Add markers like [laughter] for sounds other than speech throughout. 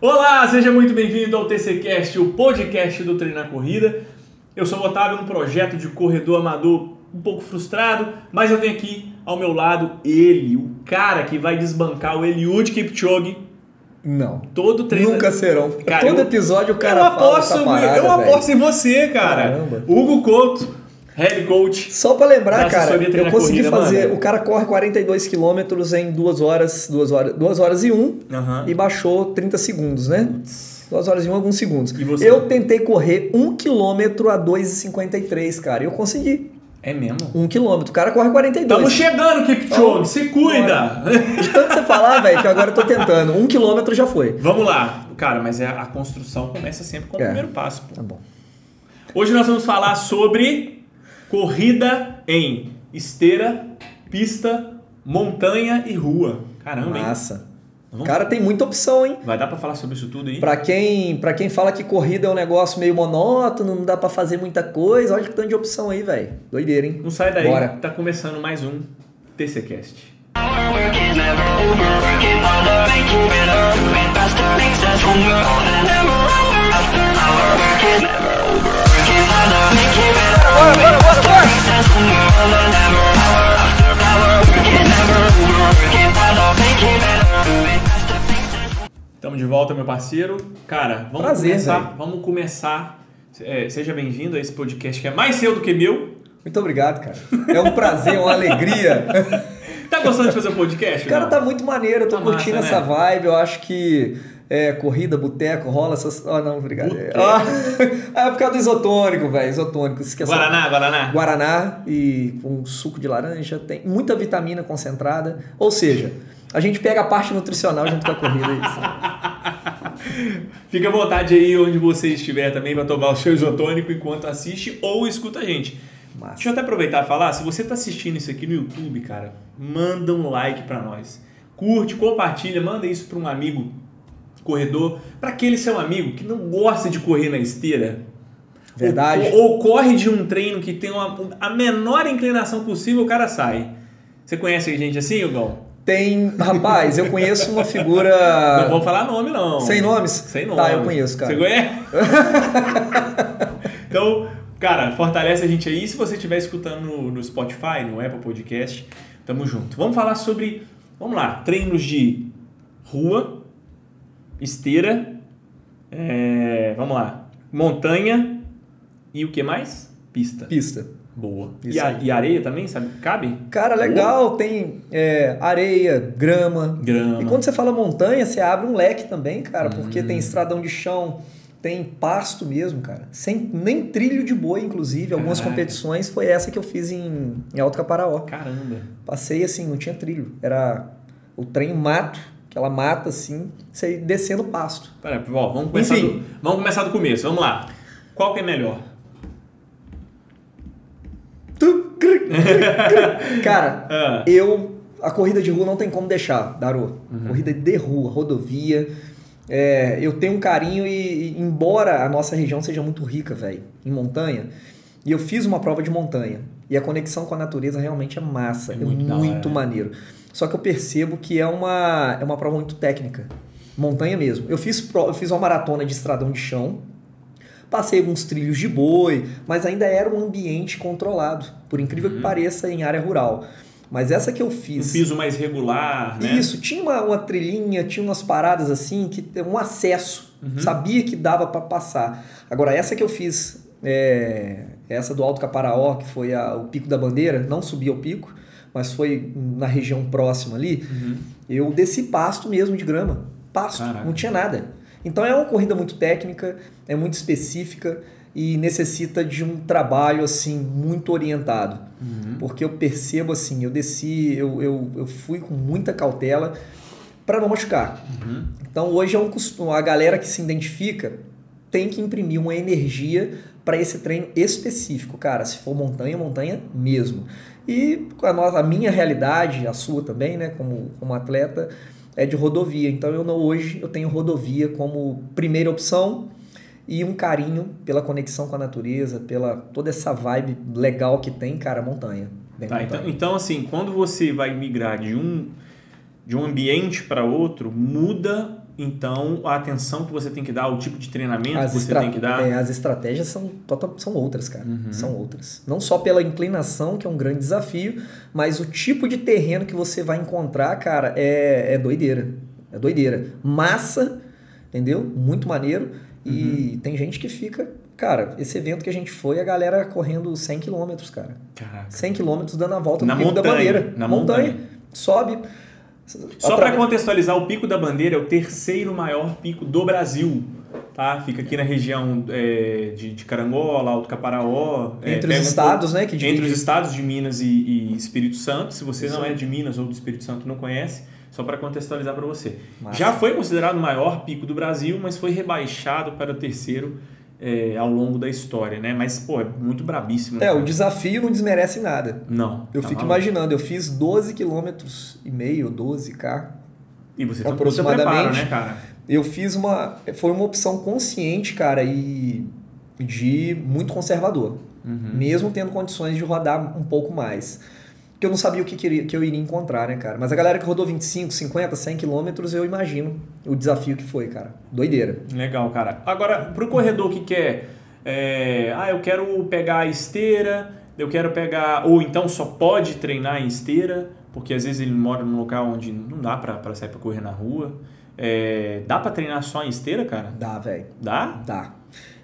Olá, seja muito bem-vindo ao TCCast, o podcast do Treinar Corrida. Eu sou o Otávio, um projeto de corredor amador um pouco frustrado, mas eu tenho aqui ao meu lado ele, o cara que vai desbancar o Eliud Kipchoge. Não. Todo treino. Nunca serão. Cara, Todo eu- episódio o cara eu fala aposto, essa parada, eu aposto em você, cara. Caramba. Hugo Couto, head coach. Só pra lembrar, cara, eu consegui Corrida, fazer. mano. O cara corre 42 quilômetros em 2 horas, 2 horas, 2 horas e 1 Aham. e baixou 30 segundos, né? 2 horas e 1, alguns segundos. Eu tentei correr 1 quilômetro a 2,53, cara. E eu consegui. É mesmo? 1 quilômetro. O cara corre 42. Estamos chegando, Kipchoge, se cuida! De tanto você falar, velho, que agora eu tô tentando. 1 quilômetro já foi. Vamos lá. Cara, mas é, a construção começa sempre com o É. primeiro passo. pô. Tá bom. Hoje nós vamos falar sobre corrida em esteira, pista, montanha e rua. Caramba, hein? Massa. O Vamos- cara tem muita opção, hein? Vai dar pra falar sobre isso tudo aí? Pra quem, pra quem fala que corrida é um negócio meio monótono, não dá pra fazer muita coisa, olha que tanto de opção aí, velho. Doideira, hein? Não sai daí, Bora. tá começando mais um TCCast. Work is never over, working harder, make you better, moving faster, makes us stronger, and never over. Our faster, makes us stronger. Estamos de volta, meu parceiro. Cara, vamos Prazer, começar. velho. Vamos começar. É, seja bem-vindo a esse podcast que é mais seu do que meu. Muito obrigado, cara. É um prazer, uma alegria. [laughs] Tá gostando de fazer o podcast? O cara não? tá muito maneiro, eu tô Tá curtindo massa, essa né? vibe, eu acho que é, corrida, boteco, rola essas. Ah, não, obrigado. Ah, [laughs] é por causa do isotônico, velho. Isotônico. Esquece. Guaraná, Guaraná. Guaraná e com suco de laranja, tem muita vitamina concentrada. Ou seja, a gente pega a parte nutricional junto com a corrida. é Isso. [laughs] Fica à vontade aí onde você estiver também para tomar o seu isotônico enquanto assiste ou escuta a gente. Massa. Deixa eu até aproveitar e falar, se você tá assistindo isso aqui no YouTube, cara, manda um like para nós. Curte, compartilha, manda isso para um amigo corredor, para aquele seu amigo que não gosta de correr na esteira. Verdade. Ou, ou corre de um treino que tem uma, a menor inclinação possível, o cara sai. Você conhece gente assim, Hugão? Tem. Rapaz, eu conheço uma Não figura. vou falar nome, não. Sem nomes? Sem nome. Tá, eu conheço, cara. Você conhece? [laughs] então, cara, fortalece a gente aí. Se você estiver escutando no, no Spotify, no Apple Podcast, tamo junto. Vamos falar sobre, vamos lá, treinos de rua, esteira, é, vamos lá, montanha e o que mais? Pista. Pista. Boa. E, a- e areia também, sabe? Cabe? Cara, legal, tem é, areia, grama. Grama. E quando você fala montanha, você abre um leque também, cara, porque Hum. tem estradão de chão, tem pasto mesmo, cara. Sem nem trilho de boi, inclusive. Algumas Caraca. competições foi essa que eu fiz em, em Alto Caparaó. Caramba. Passei assim, não tinha trilho. Era o trem mato, aquela mata assim, você ia descendo pasto. Pera, ó, vamos começar, Enfim. do, vamos começar do começo. Vamos lá. Qual que é melhor? [laughs] Cara, Ah. eu. A corrida de rua não tem como deixar, Darô. Uhum. Corrida de rua, rodovia. É, eu tenho um carinho e, e embora a nossa região seja muito rica, velho, em montanha, e eu fiz uma prova de montanha. E a conexão com a natureza realmente é massa, É é muito maneiro. Só que eu percebo que é uma, é uma prova muito técnica. Montanha mesmo. Eu fiz, eu fiz uma maratona de estradão de chão, Passei alguns trilhos de boi, mas ainda era um ambiente controlado, por incrível Uhum. que pareça, em área rural. Mas essa que eu Um fiz. piso mais regular, né? Isso, tinha uma, uma trilhinha, tinha umas paradas assim, que um acesso. Uhum. Sabia que dava para passar. Agora, essa que eu fiz, é, essa do Alto Caparaó, que foi a- o Pico da Bandeira, não subi ao pico, mas foi na região próxima ali, Uhum. eu desci pasto mesmo de grama. Pasto, Caraca. não tinha nada. Então é uma corrida muito técnica, é muito específica e necessita de um trabalho assim muito orientado. Uhum. Porque eu percebo assim, eu desci, eu, eu, eu fui com muita cautela para não machucar. Uhum. Então hoje é um costume, a galera que se identifica tem que imprimir uma energia para esse treino específico, cara. Se for montanha, montanha mesmo. E a, nossa, a minha realidade, a sua também, né, como, como atleta, é de rodovia. Então eu não, hoje eu tenho rodovia como primeira opção e um carinho pela conexão com a natureza, pela toda essa vibe legal que tem, cara, montanha. Tá, montanha. então, então, assim, quando você vai migrar de um, de um ambiente para outro, muda então a atenção que você tem que dar, o tipo de treinamento As, que você tem que dar. é, as estratégias são, total- são outras, cara. Uhum. São outras. Não só pela inclinação, que é um grande desafio, mas o tipo de terreno que você vai encontrar, cara, é, é doideira. É doideira. Massa, entendeu? Muito maneiro. E Uhum. tem gente que fica. Cara, esse evento que a gente foi, a galera correndo 100 km, cara. Caraca. 100 km dando a volta Na no Pico da montanha, Bandeira. na montanha. montanha. Sobe. Só para contextualizar, o Pico da Bandeira é o terceiro maior pico do Brasil. Tá? Fica aqui na região é, de, de Carangola, Alto Caparaó. é, Entre os pega um estados, né? Que Entre os estados de Minas e, e Espírito Santo. Se você Isso não é de Minas ou do Espírito Santo não conhece, só para contextualizar para você. Massa. Já foi considerado o maior pico do Brasil, mas foi rebaixado para o terceiro é, ao longo da história, né? Mas, pô, é muito brabíssimo. né, É, o desafio não desmerece nada. Não. Eu tá fico maluco. imaginando, eu fiz 12 km e meio, 12k. E você tem um aproximadamente. preparo, né, cara? Eu fiz uma. Foi uma opção consciente, cara, e de muito conservador. Uhum. Mesmo tendo condições de rodar um pouco mais. Porque eu não sabia o que, queria, que eu iria encontrar, né, cara? Mas a galera que rodou 25, 50, 100 quilômetros, eu imagino o desafio que foi, cara. Doideira. Legal, cara. Agora, pro corredor que quer, é, ah, eu quero pegar a esteira, eu quero pegar, ou então só pode treinar em esteira, porque às vezes ele mora num local onde não dá pra, pra sair pra correr na rua. É, dá pra treinar só em esteira, cara? Dá, velho. Dá? Dá.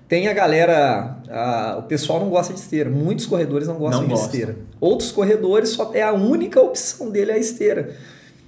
Tem a galera, a- o pessoal não gosta de esteira. Muitos corredores não gostam Não de esteira. Outros corredores só é a única opção dele é a esteira.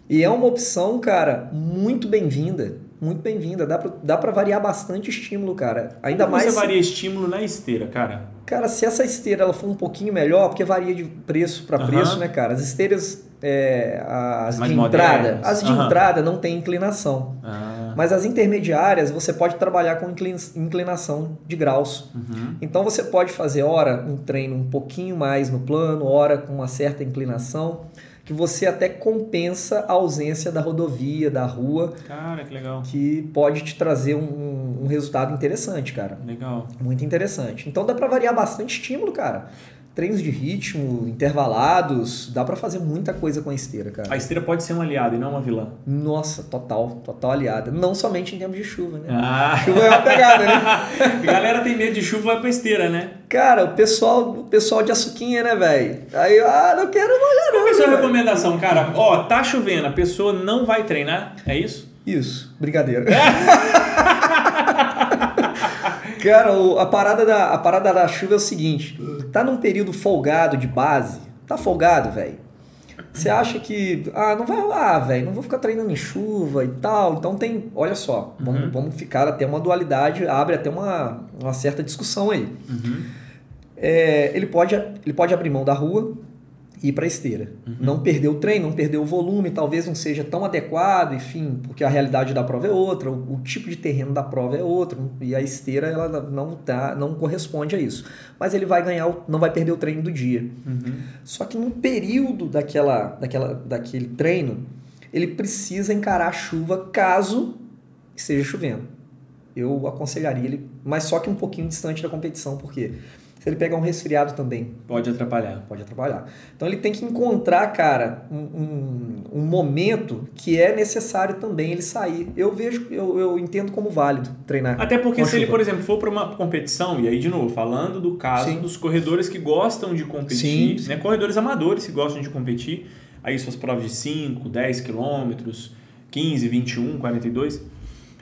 E é uma opção, cara, muito bem-vinda. Muito bem-vinda. Dá pra, dá pra variar bastante estímulo, cara. Ainda Como mais. você varia estímulo na esteira, cara? Cara, se essa esteira ela for um pouquinho melhor, porque varia de preço para preço, né, cara? As esteiras, é, as Mais de entrada, modernas. as de Aham. entrada não tem inclinação. Ah, Mas as intermediárias você pode trabalhar com inclin- inclinação de graus. uhum. Então você pode fazer hora um treino um pouquinho mais no plano, hora com uma certa inclinação, que você até compensa a ausência da rodovia, da rua, Cara, que legal. que pode te trazer um, um resultado interessante, cara. Legal. Muito interessante. Então dá pra variar bastante estímulo, cara. Treinos de ritmo, intervalados, dá pra fazer muita coisa com a esteira, cara. A esteira pode ser um aliado e não uma vilã. Nossa, total, total aliada. Não somente em tempos de chuva, né? Ah. Chuva é uma pegada, né? [laughs] A galera tem medo de chuva, vai pra esteira, né? Cara, o pessoal, o pessoal de açuquinha, né, velho? Aí, ah, não quero molhar Qual não. é a sua recomendação, cara? Ó, tá chovendo, a pessoa não vai treinar, é isso? Isso, brincadeira. [laughs] Cara, a parada, da, a parada da chuva é o seguinte: tá num período folgado de base, tá folgado, velho. Você acha que, ah, não vai rolar, velho, não vou ficar treinando em chuva e tal. Então tem, olha só, vamos, vamos ficar até uma dualidade, abre até uma, uma certa discussão aí. É, ele, pode, ele pode abrir mão da rua ir para esteira. Não perder o treino, não perder o volume, talvez não seja tão adequado, enfim, porque a realidade da prova é outra, o, o tipo de terreno da prova é outro, e a esteira ela não tá, não corresponde a isso. Mas ele vai ganhar, o- não vai perder o treino do dia. Só que no período daquela, daquela, daquele treino, ele precisa encarar a chuva caso esteja chovendo. Eu aconselharia ele, mas só que um pouquinho distante da competição, porque se ele pegar um resfriado também, Pode atrapalhar. pode atrapalhar. Então ele tem que encontrar, cara, um, um, um momento que é necessário também ele sair. Eu vejo, eu, eu entendo como válido treinar. Até porque se ele, chuva. por exemplo, for para uma competição, e aí de novo, falando do caso Sim. dos corredores que gostam de competir, Sim, sim. né? corredores amadores que gostam de competir, aí suas provas de 5, 10 quilômetros, 15, 21, 42,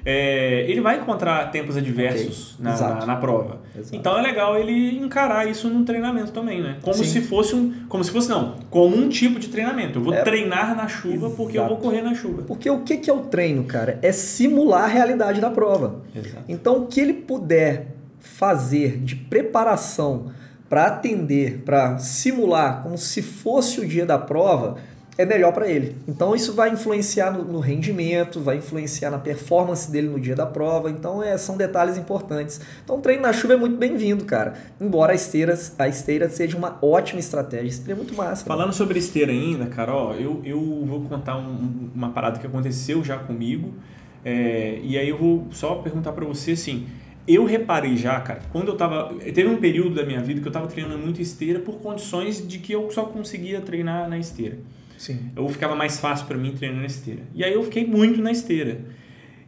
é, ele vai encontrar tempos adversos Ok, na, exato. na, na prova. Exato. Então é legal ele encarar isso num treinamento também, né? Como Sim. se fosse um. Como se fosse, não, como um tipo de treinamento. Eu vou É. treinar na chuva porque eu vou Exato. correr na chuva. Porque o que que é o treino, cara? É simular a realidade da prova. Exato. Então, o que ele puder fazer de preparação para atender, para simular como se fosse o dia da prova, é melhor para ele. Então, isso vai influenciar no, no rendimento, vai influenciar na performance dele no dia da prova. Então, é, são detalhes importantes. Então, o treino na chuva é muito bem-vindo, cara. Embora a esteira, a esteira seja uma ótima estratégia. A esteira é muito massa. né? Falando sobre esteira ainda, Carol, eu, eu vou contar um- uma parada que aconteceu já comigo. é, e aí eu vou só perguntar pra você assim. Eu reparei já, cara, quando eu tava. Teve um período da minha vida que eu tava treinando muito esteira por condições de que eu só conseguia treinar na esteira. Sim. Eu ficava mais fácil pra mim treinar na esteira. E aí eu fiquei muito na esteira.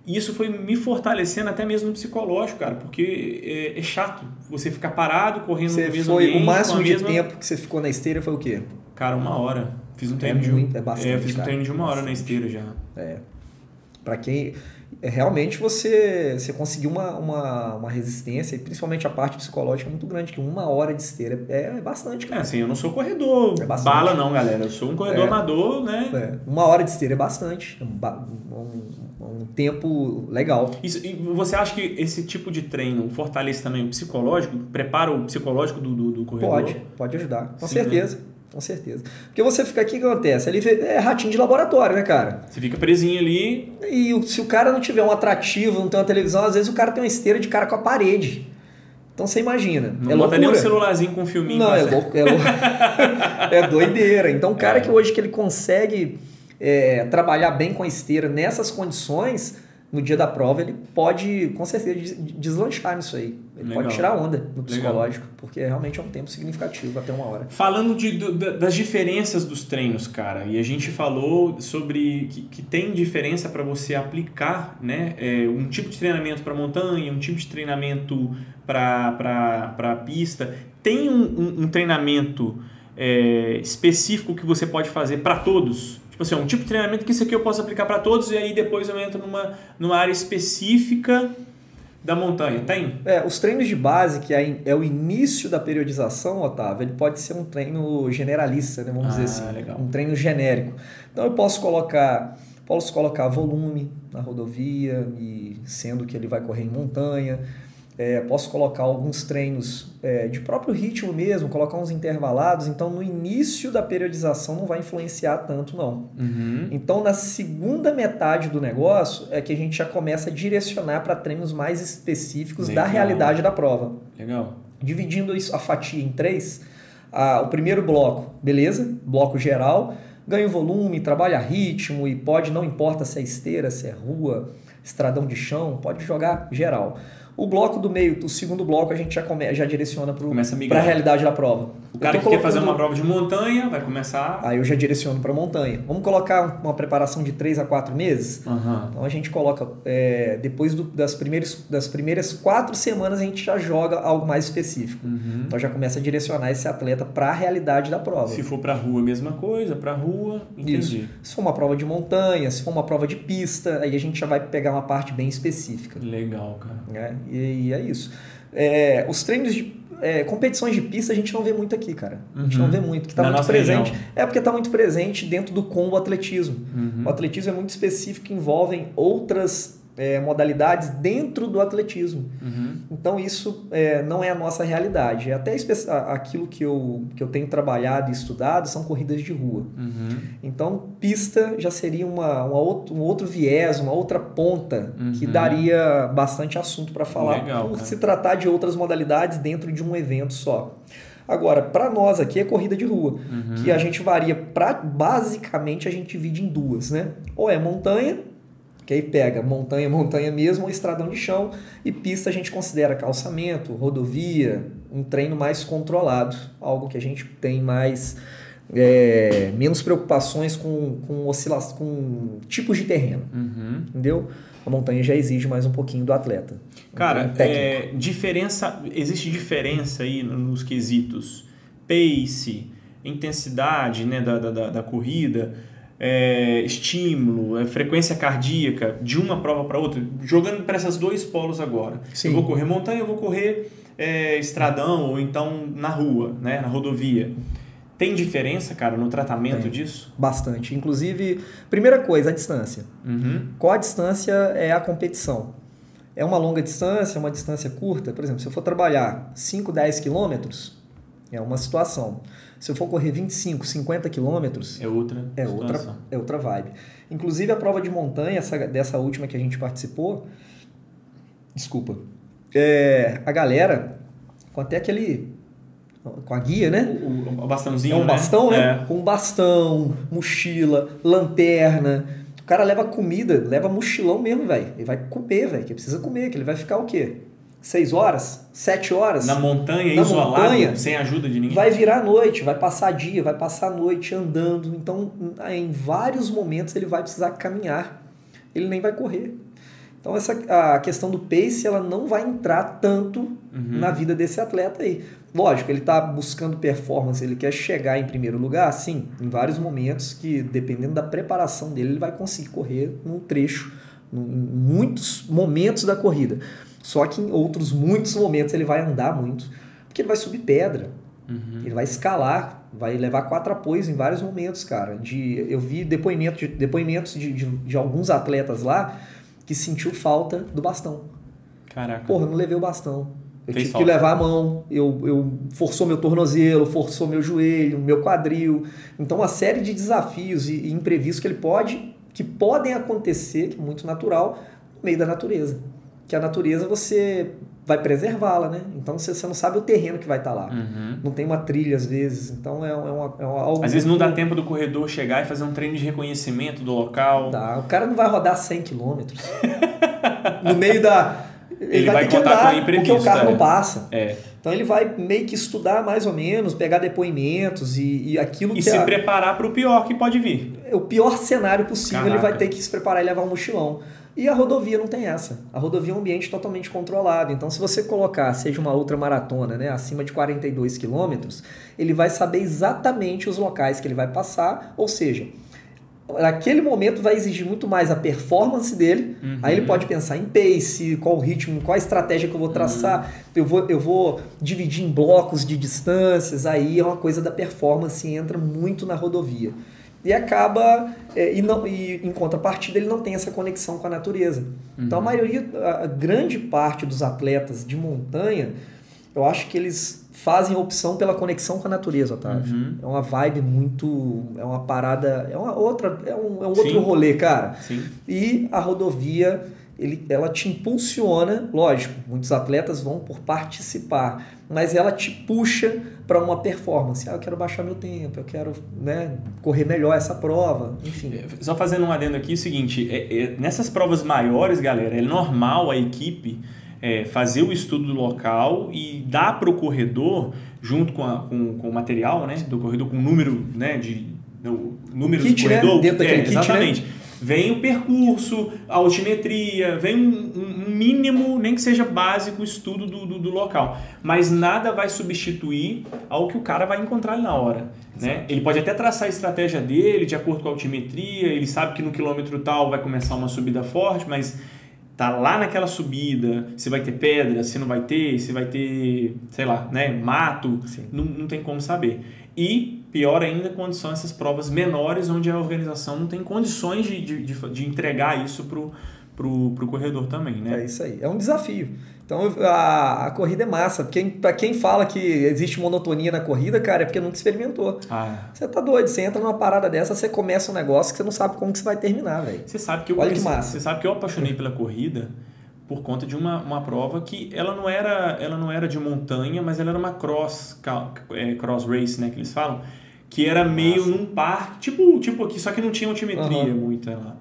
isso foi me fortalecendo até mesmo no psicológico, cara, porque é, é chato você ficar parado, correndo Você no mesmo foi, ambiente, o máximo de mesma... tempo que você ficou na esteira foi o quê? Cara, uma hora. Fiz um treino de muito, é bastante, É, fiz um cara. treino de uma hora na esteira já. É. Para quem é, realmente você você conseguiu uma, uma, uma resistência e principalmente a parte psicológica é muito grande, que uma hora de esteira é, é bastante, É, cara. assim, eu não sou corredor É bastante. bala não, galera. Eu sou um corredor É. amador, né? É, uma hora de esteira é bastante, é um, um- tempo legal. Isso, e você acha que esse tipo de treino fortalece também o psicológico? Prepara o psicológico do, do, do corredor? Pode, pode ajudar, com Sim, certeza. Com certeza. Porque você fica aqui, o que acontece? Ali é ratinho de laboratório, né, cara? Você fica presinho ali. E se o cara não tiver um atrativo, não tem uma televisão, às vezes o cara tem uma esteira de cara com a parede. Então você imagina. Não é bota nem um loucura. celularzinho com um filminho. Não, é, louco, é, louco. [laughs] é doideira. Então, o cara É. que hoje que ele consegue é, trabalhar bem com a esteira nessas condições, no dia da prova, ele pode, com certeza, des- deslanchar nisso aí. Ele Legal. pode tirar onda no Legal. psicológico, porque realmente é um tempo significativo, até uma hora. Falando de, do- da- das diferenças dos treinos, cara, e a gente falou sobre que, que tem diferença para você aplicar né, é, um tipo de treinamento para montanha, um tipo de treinamento para pista. Tem um, um- um treinamento é, específico que você pode fazer para todos? Tipo assim, um tipo de treinamento que isso aqui eu posso aplicar para todos e aí depois eu entro numa, numa área específica da montanha. Tem? É, os treinos de base, que é, é o início da periodização, Otávio, ele pode ser um treino generalista, né? vamos Ah, dizer assim. legal. Um treino genérico. Então eu posso colocar, posso colocar volume na rodovia, e sendo que ele vai correr em montanha. É, posso colocar alguns treinos é, de próprio ritmo mesmo, colocar uns intervalados. Então no início da periodização não vai influenciar tanto, não. Uhum. Então, na segunda metade do negócio é que a gente já começa a direcionar para treinos mais específicos da Legal. realidade da prova. Legal. Dividindo isso, a fatia em três, ah, o primeiro bloco, beleza? Bloco geral, ganha volume, trabalha ritmo e pode, não importa se é esteira, se é rua, estradão de chão, pode jogar geral. O bloco do meio, o segundo bloco, a gente já, come, já direciona para a realidade da prova. O cara que quer fazer colocando- uma prova de montanha vai começar. Aí eu já direciono para montanha. Vamos colocar uma preparação de 3 a 4 meses? Aham. Então a gente coloca, é, depois do- das, primeiras, das primeiras quatro semanas, a gente já joga algo mais específico. Uhum. Então já começa a direcionar esse atleta para a realidade da prova. Se for pra rua, mesma coisa, pra rua, entendi. Isso. Se for uma prova de montanha, se for uma prova de pista, aí a gente já vai pegar uma parte bem específica. Legal, cara. Né? E, e é isso. É, os treinos de. é, competições de pista a gente não vê muito aqui, cara. A gente Uhum. não vê muito, que está Na muito presente. região. É porque está muito presente dentro do combo atletismo. Uhum. O atletismo é muito específico, envolvem outras é, modalidades dentro do atletismo. Uhum. Então isso é, não é a nossa realidade. É até aquilo que eu, que eu tenho trabalhado e estudado são corridas de rua. Uhum. Então pista já seria uma, uma outro, um outro viés, uma outra ponta que Uhum. daria bastante assunto para falar Legal, por cara. se tratar de outras modalidades dentro de um evento só. Agora, para nós aqui é corrida de rua, Uhum. que a gente varia pra, basicamente a gente divide em duas, né? Ou é montanha, que aí pega montanha, montanha mesmo, ou estradão de chão, e pista a gente considera calçamento, rodovia, um treino mais controlado, algo que a gente tem mais é, menos preocupações com, com oscilação, com tipos de terreno, Uhum. entendeu? A montanha já exige mais um pouquinho do atleta. Cara, é, diferença, existe diferença aí nos quesitos pace, intensidade né, da, da- da corrida, é, estímulo, é, frequência cardíaca de uma prova para outra, jogando para esses dois polos agora. Sim. Eu vou correr montanha, eu vou correr é, estradão ou então na rua, né, na rodovia. Tem diferença, cara, no tratamento Tem. disso? Bastante. Inclusive, primeira coisa, a distância. Uhum. Qual a distância é a competição? É uma longa distância, é uma distância curta? Por exemplo, se eu for trabalhar 5, 10 quilômetros, é uma situação. Se eu for correr 25, 50 quilômetros, É outra é outra, situação. é outra vibe. Inclusive, a prova de montanha, essa, dessa última que a gente participou, desculpa, é, a galera, com até aquele, com a guia, né? O, o- o bastãozinho, É um né? bastão, né? É. Com bastão, mochila, lanterna. O cara leva comida, leva mochilão mesmo, velho. Ele vai comer, velho, que precisa comer, que ele vai ficar o quê? Seis horas? Sete horas? Na montanha, Na isolado, montanha, sem ajuda de ninguém. Vai virar noite, vai passar dia, vai passar noite andando. Então, em vários momentos ele vai precisar caminhar. Ele nem vai correr. Então essa a questão do pace ela não vai entrar tanto na vida desse atleta aí. Lógico, ele está buscando performance, ele quer chegar em primeiro lugar, sim, em vários momentos que dependendo da preparação dele, ele vai conseguir correr num trecho, em muitos momentos da corrida. Só que em outros muitos momentos ele vai andar muito, porque ele vai subir pedra, ele vai escalar, vai levar quatro apoios em vários momentos, cara. De, eu vi depoimento de- depoimentos de, de, de alguns atletas lá que sentiu falta do bastão. Caraca. Porra, eu não levei o bastão. Eu Fez tive falta. que levar a mão, eu, eu forçou meu tornozelo, forçou meu joelho, meu quadril. Então, uma série de desafios e, e imprevistos que ele pode, que podem acontecer, que é muito natural, no meio da natureza. Que a natureza você vai preservá-la, né? Então você, você não sabe o terreno que vai estar lá. Uhum. Não tem uma trilha às vezes, então é, é, uma, é uma- algo. Às vezes não dá tempo do corredor chegar e fazer um treino de reconhecimento do local. Dá. O cara não vai rodar 100 km. [laughs] no meio da. Ele vai ter que contar com andar, o imprevisto, Porque o carro é. não passa. É. Então ele vai meio que estudar mais ou menos, pegar depoimentos e, e aquilo E que se é preparar para o pior que pode vir. o pior cenário possível, ele Caraca. vai ter que se preparar e levar um mochilão. E a rodovia não tem essa. A rodovia é um ambiente totalmente controlado. Então, se você colocar, seja uma outra maratona, né, acima de 42 quilômetros, ele vai saber exatamente os locais que ele vai passar. Ou seja, naquele momento vai exigir muito mais a performance dele. Uhum. Aí ele pode pensar em pace, qual o ritmo, qual a estratégia que eu vou traçar. Eu, vou, eu vou dividir em blocos de distâncias. Aí é uma coisa da performance e entra muito na rodovia. E acaba, é, e, não, e em contrapartida, ele não tem essa conexão com a natureza. Então a maioria, a, grande parte dos atletas de montanha, eu acho que eles fazem a opção pela conexão com a natureza, Otávio. Uhum. É uma vibe muito. É uma parada. É uma outra. É um, é um Sim. outro rolê, cara. Sim. E a rodovia, ele, ela te impulsiona, lógico, muitos atletas vão por participar, mas ela te puxa para uma performance. Ah, eu quero baixar meu tempo, eu quero né, correr melhor essa prova, enfim. Só fazendo um adendo aqui, é o seguinte, é- é- nessas provas maiores, galera, é normal a equipe é, fazer o estudo do local e dar para o corredor, junto com, a- com, com o material né, do corredor, com o número né, de o número Kit, do né? corredor. Dentro daquele é, kit, né? Vem o percurso, a altimetria, vem um, um mínimo, nem que seja básico, estudo do, do, do local. Mas nada vai substituir ao que o cara vai encontrar ali na hora. Né? Ele pode até traçar a estratégia dele de acordo com a altimetria, ele sabe que no quilômetro tal vai começar uma subida forte, mas tá lá naquela subida, se vai ter pedra, se não vai ter, se vai ter, sei lá, né, mato, não, não tem como saber. E pior ainda quando são essas provas menores, onde a organização não tem condições de, de, de, entregar isso pro, pro, pro corredor também, É né? isso aí, é um desafio. Então a, a corrida é massa. Quem, pra quem fala que existe monotonia na corrida, cara, é porque nunca experimentou. Ah, Você tá doido, você entra numa parada dessa, você começa um negócio que você não sabe como que você vai terminar, velho. Você sabe que eu Olha que massa. Você sabe que eu apaixonei pela corrida por conta de uma, uma prova que ela não era ela não era de montanha, mas ela era uma cross é, cross race, né, que eles falam, que era meio num parque, tipo tipo aqui, só que não tinha altimetria muita lá.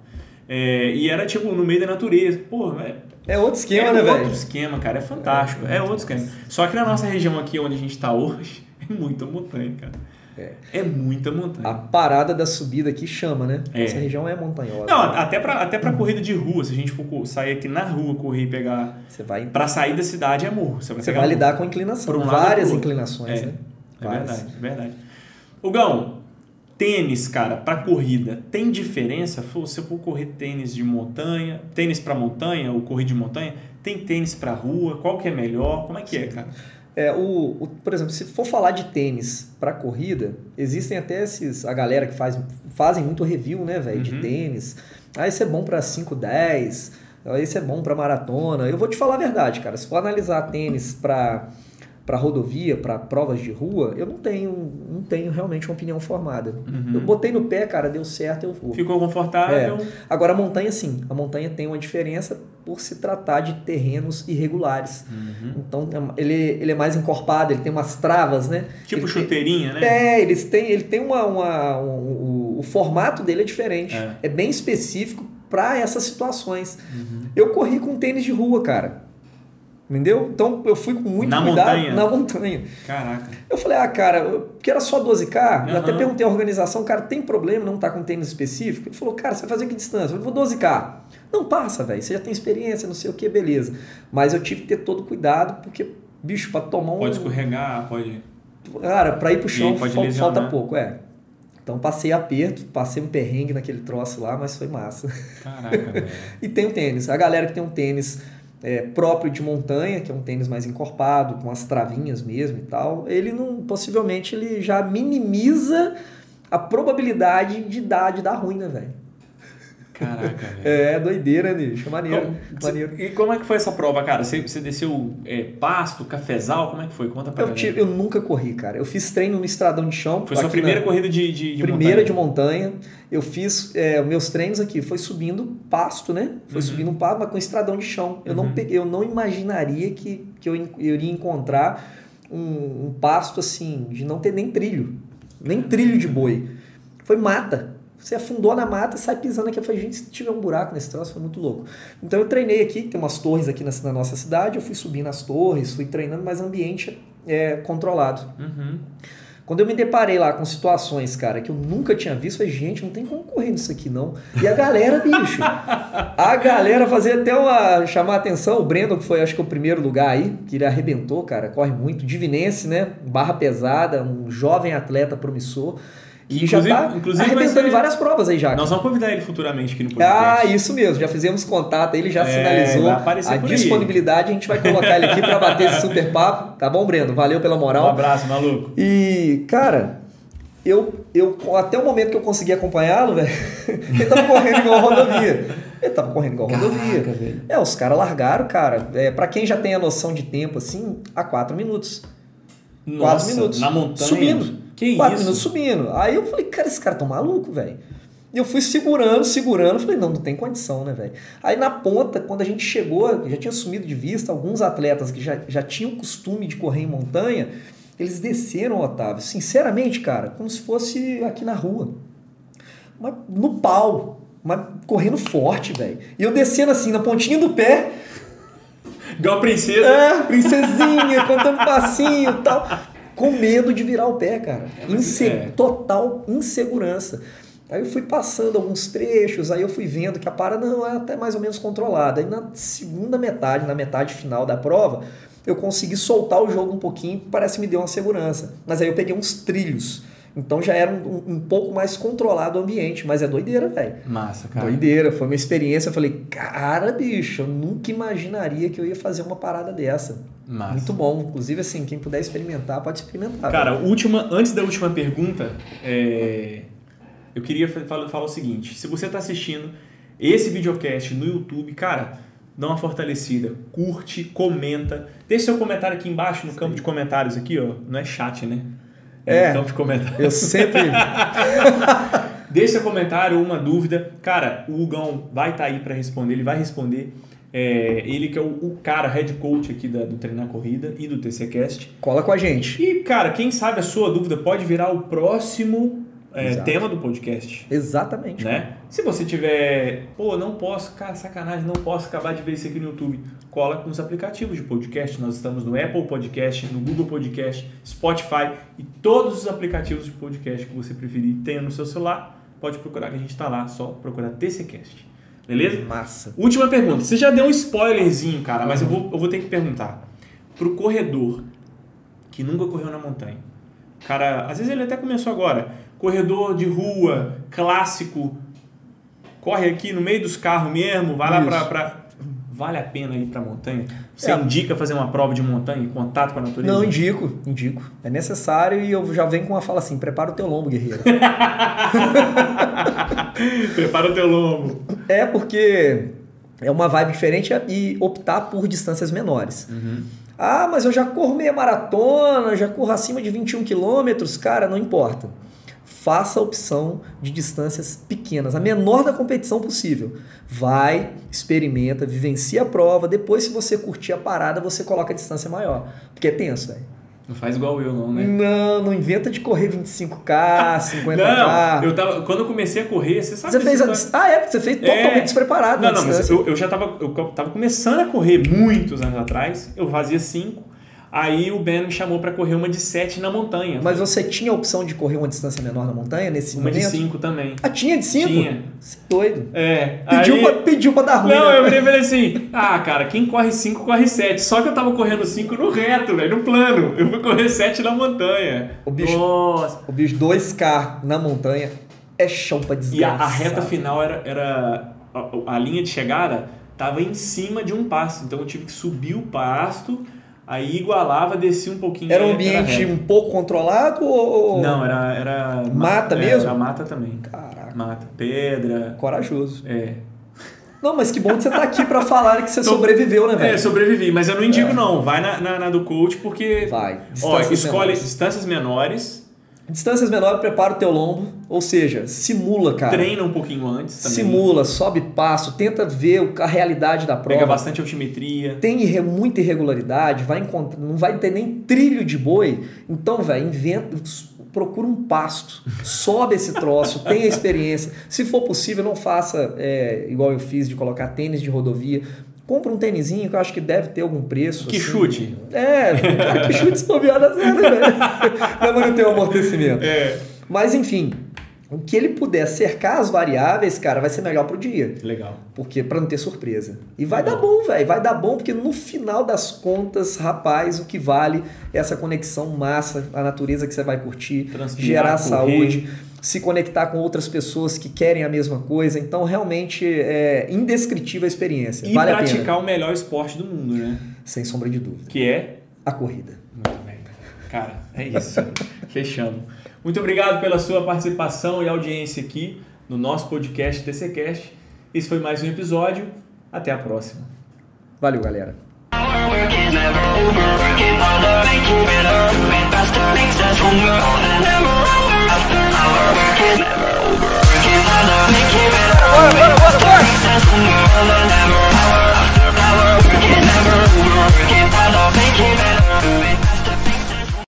É, e era tipo no meio da natureza. Pô, é, É outro esquema, é né, outro velho? esquema, cara, é fantástico. É, É, outro esquema. Só que na nossa região aqui onde a gente tá hoje, [laughs] é muita montanha, cara. É. É muita montanha. A parada da subida aqui chama, né? É. Essa região é montanhosa. Não, até pra, até pra corrida de rua, se a gente for sair aqui na rua, correr e pegar. Você vai, Pra sair da cidade é morro. Você vai, você vai lidar com inclinação, Por um várias inclinações, É, né? É verdade, é verdade. Hugão, tênis, cara, pra corrida, tem diferença? Se você for correr tênis de montanha, tênis pra montanha ou corrida de montanha, tem tênis pra rua? Qual que é melhor? Como é que é, cara? É, o, o- por exemplo, se for falar de tênis para corrida, existem até esses a galera que faz, fazem muito review, né, velho, de Uhum. tênis. Ah, esse é bom para 5, 10. ah, Esse é bom para maratona. Eu vou te falar a verdade, cara. Se for analisar tênis para para rodovia, para provas de rua, eu não tenho, não tenho realmente uma opinião formada. Uhum. Eu botei no pé, cara, deu certo, eu vou. Ficou confortável? Agora a montanha sim, a montanha tem uma diferença por se tratar de terrenos irregulares. Uhum. Então é- ele, ele é mais encorpado, ele tem umas travas, né? Tipo ele tem- chuteirinha, né? É, eles têm, ele tem uma, uma- um- o, o formato dele é diferente. É. É, bem específico para essas situações. Uhum. Eu corri com tênis de rua, cara. Entendeu? Então eu fui com muito Na cuidado montanha? na montanha. Caraca. Eu falei, ah, cara, porque era só 12K, eu até perguntei à organização, cara, tem problema não tá com tênis específico? Ele falou, cara, você vai fazer que distância? Eu falei, vou 12K. Não passa, velho, você já tem experiência, não sei o que, beleza. Mas eu tive que ter todo cuidado, porque, bicho, pra tomar um... Pode escorregar, pode. Cara, pra ir pro chão aí pode fal- lesionar. falta pouco, é. Então passei aperto, passei um perrengue naquele troço lá, mas foi massa. Caraca, velho. [laughs] E tem o tênis. A galera que tem um tênis é, próprio de montanha, que é um tênis mais encorpado, com as travinhas mesmo e tal, ele não. Possivelmente ele já minimiza a probabilidade de dar, de dar ruim, né, velho? Caraca, [laughs] velho. É, doideira, bicho. Maneiro. Como- maneiro. E como é que foi essa prova, cara? Você, você desceu é, pasto, cafezal? Como é que foi? Conta pra Eu, tive- eu nunca corri, cara. Eu fiz treino no estradão de chão. Foi sua primeira na- corrida de, de, de primeira montanha? de montanha. Eu fiz é, meus treinos aqui, foi subindo pasto, né? Foi Uhum. subindo um pasto, mas com estradão de chão. Eu, não, Uhum. peguei, eu não imaginaria que, que eu, eu iria encontrar um, um pasto assim, de não ter nem trilho. Nem trilho de boi. Foi mata. Você afundou na mata e sai pisando aqui. Eu falei, gente, se tiver um buraco nesse troço, foi muito louco. Então eu treinei aqui, tem umas torres aqui na, na nossa cidade, eu fui subir nas torres, fui treinando, mas ambiente é controlado. Uhum. Quando eu me deparei lá com situações, cara, que eu nunca tinha visto, eu falei, gente, não tem como correr nisso aqui, não. E a galera, bicho, a galera fazia até uma. chamar a atenção, o Brandon, que foi acho que o primeiro lugar aí, que ele arrebentou, cara, corre muito. Divinense, né? Barra pesada, um jovem atleta promissor. E já Inclusive- tá inclusive arrebentando ser- em várias provas aí já. Nós vamos convidar ele futuramente aqui no Ah, podcast. isso mesmo, já fizemos contato, ele já É, sinalizou a disponibilidade, a gente vai colocar ele aqui pra bater esse super papo, tá bom, Breno? Valeu pela Um moral. abraço, maluco. E, cara, eu, eu até o momento que eu consegui acompanhá-lo, velho, [laughs] ele tava correndo igual rodovia. Ele tava correndo igual rodovia. velho. É, os caras largaram, cara. É, para quem já tem a noção de tempo, assim, a 4 minutos. 4 Nossa, minutos. Na montanha. Subindo. Que 4 isso? minutos subindo. Aí eu falei, cara, esses caras tão malucos, velho. E eu fui segurando, segurando, falei, não, não tem condição, né, velho? Aí na ponta, quando a gente chegou, já tinha sumido de vista alguns atletas que já, já tinham costume de correr em montanha, eles desceram, Otávio, sinceramente, cara, como se fosse aqui na rua. Mas no pau, mas correndo forte, velho. E eu descendo assim, na pontinha do pé, Igual a princesa. é, princesinha, [laughs] contando passinho e tal. Com medo de virar o pé, cara. Inse- é. Total insegurança. Aí eu fui passando alguns trechos, aí eu fui vendo que a parada não é até mais ou menos controlada. Aí na segunda metade, na metade final da prova, eu consegui soltar o jogo um pouquinho, parece que me deu uma segurança. Mas aí eu peguei uns trilhos. Então já era um, um- pouco mais controlado o ambiente, mas é doideira, velho. Massa, cara. Doideira, foi uma experiência. Eu falei, cara, bicho, eu nunca imaginaria que eu ia fazer uma parada dessa. Massa. Muito bom. Inclusive, assim, quem puder experimentar, pode experimentar. Cara, última, antes da última pergunta, é, eu queria fa- falar, falar o seguinte: se você está assistindo esse videocast no YouTube, cara, dá uma fortalecida, curte, comenta, deixa seu comentário aqui embaixo no campo de comentários aqui, ó. Não é chat, né? É. no campo de comentários. Eu sempre. [laughs] Deixa comentário, uma dúvida. Cara, o Hugão vai estar aí para responder, ele vai responder. É, ele que é o, o cara, head coach aqui da- do Treinar Corrida e do TCCast. Cola com a gente. E, cara, quem sabe a sua dúvida pode virar o próximo é, tema do podcast. Exatamente. Né? Se você tiver, pô, não posso, cara, sacanagem, não posso acabar de ver isso aqui no YouTube, cola com os aplicativos de podcast. Nós estamos no Apple Podcast, no Google Podcast, Spotify e todos os aplicativos de podcast que você preferir tenha no seu celular. Pode procurar que a gente está lá, só procurar TCCast. Beleza? Massa. Última pergunta. Você já deu um spoilerzinho, cara, mas eu vou, eu vou ter que perguntar. Pro corredor que nunca correu na montanha. Cara, às vezes ele até começou agora. Corredor de rua, clássico. Corre aqui no meio dos carros mesmo, vai lá Isso. pra, pra- Vale a pena ir pra montanha? Você É. indica fazer uma prova de montanha em contato com a natureza? Não, indico, indico. É necessário e eu já venho com uma fala assim: prepara o teu lombo, guerreiro. [laughs] Prepara o teu lombo. é porque é uma vibe diferente e optar por distâncias menores. Ah, mas eu já corro meia maratona, já corro acima de 21 quilômetros. Cara, não importa. Faça a opção de distâncias pequenas, a menor da competição possível. Vai, experimenta, vivencia a prova. Depois, se você curtir a parada, você coloca a distância maior. Porque é tenso, velho. Não faz igual eu, não, né? Não, não inventa de correr 25K, 50K. [laughs] Não, eu tava, quando eu comecei a correr, você sabe Você fez a? Ah, é, você fez totalmente É. despreparado Não, não, mas eu, eu já tava, eu tava começando a correr muitos anos atrás. Eu fazia 5. Aí o Ben me chamou pra correr uma de 7 na montanha. Mas você tinha a opção de correr uma distância menor na montanha nesse uma de momento? 5 também. Ah, tinha de 5? Tinha. Você é doido. É. Pediu, aí... pra, pediu pra dar ruim. Não, né? eu virei e falei assim: ah, cara, quem corre 5 corre 7. Só que eu tava correndo 5 no reto, velho, no plano. Eu fui correr 7 na montanha. O bicho- Nossa. O bicho 2K na montanha é chão pra E a, desgraçar. a reta final era. era a, a linha de chegada tava em cima de um pasto. Então eu tive que subir o pasto, aí igualava, descia um pouquinho. Era um ambiente um pouco controlado ou... Não, era. era Mata é, mesmo? Era mata também. Caraca, Mata. Pedra. corajoso. É. Não, mas que bom que você tá aqui pra falar que você [laughs] sobreviveu, né, velho? É, sobrevivi, mas eu não indico não. Vai na, na, na do coach porque. Vai. Ó, Distâncias escolhe menores. distâncias menores, Distâncias menores, prepara o teu lombo. Ou seja, simula, cara. treina um pouquinho antes também. Simula, sobe passo, tenta ver o- a realidade da prova. Pega bastante altimetria. Tem irre- muita irregularidade, vai encontrar, não vai ter nem trilho de boi. Então, velho, inventa, procura um pasto, sobe esse troço, tenha experiência. Se for possível, não faça é, igual eu fiz de colocar tênis de rodovia. Compra um tênisinho que eu acho que deve ter algum preço. Que assim. chute. É, cara, [laughs] que chute dá certo, velho. Mas não tem um amortecimento. É. Mas enfim, o que ele puder cercar as variáveis, cara, vai ser melhor pro dia. Legal. Porque pra não ter surpresa. E vai dar bom, velho. Vai dar bom, porque no final das contas, rapaz, o que vale é essa conexão massa, a natureza que você vai curtir, Transpirar, gerar correr. saúde, se conectar com outras pessoas que querem a mesma coisa. Então, realmente é indescritível a experiência. E vale a praticar pena. o melhor esporte do mundo, né? Sem sombra de dúvida. Que é. A corrida. Muito bem. Cara, é isso. [laughs] Fechamos. Muito obrigado pela sua participação e audiência aqui no nosso podcast TCCast. Esse foi mais um episódio. Até a próxima. Valeu, galera. What, what, what,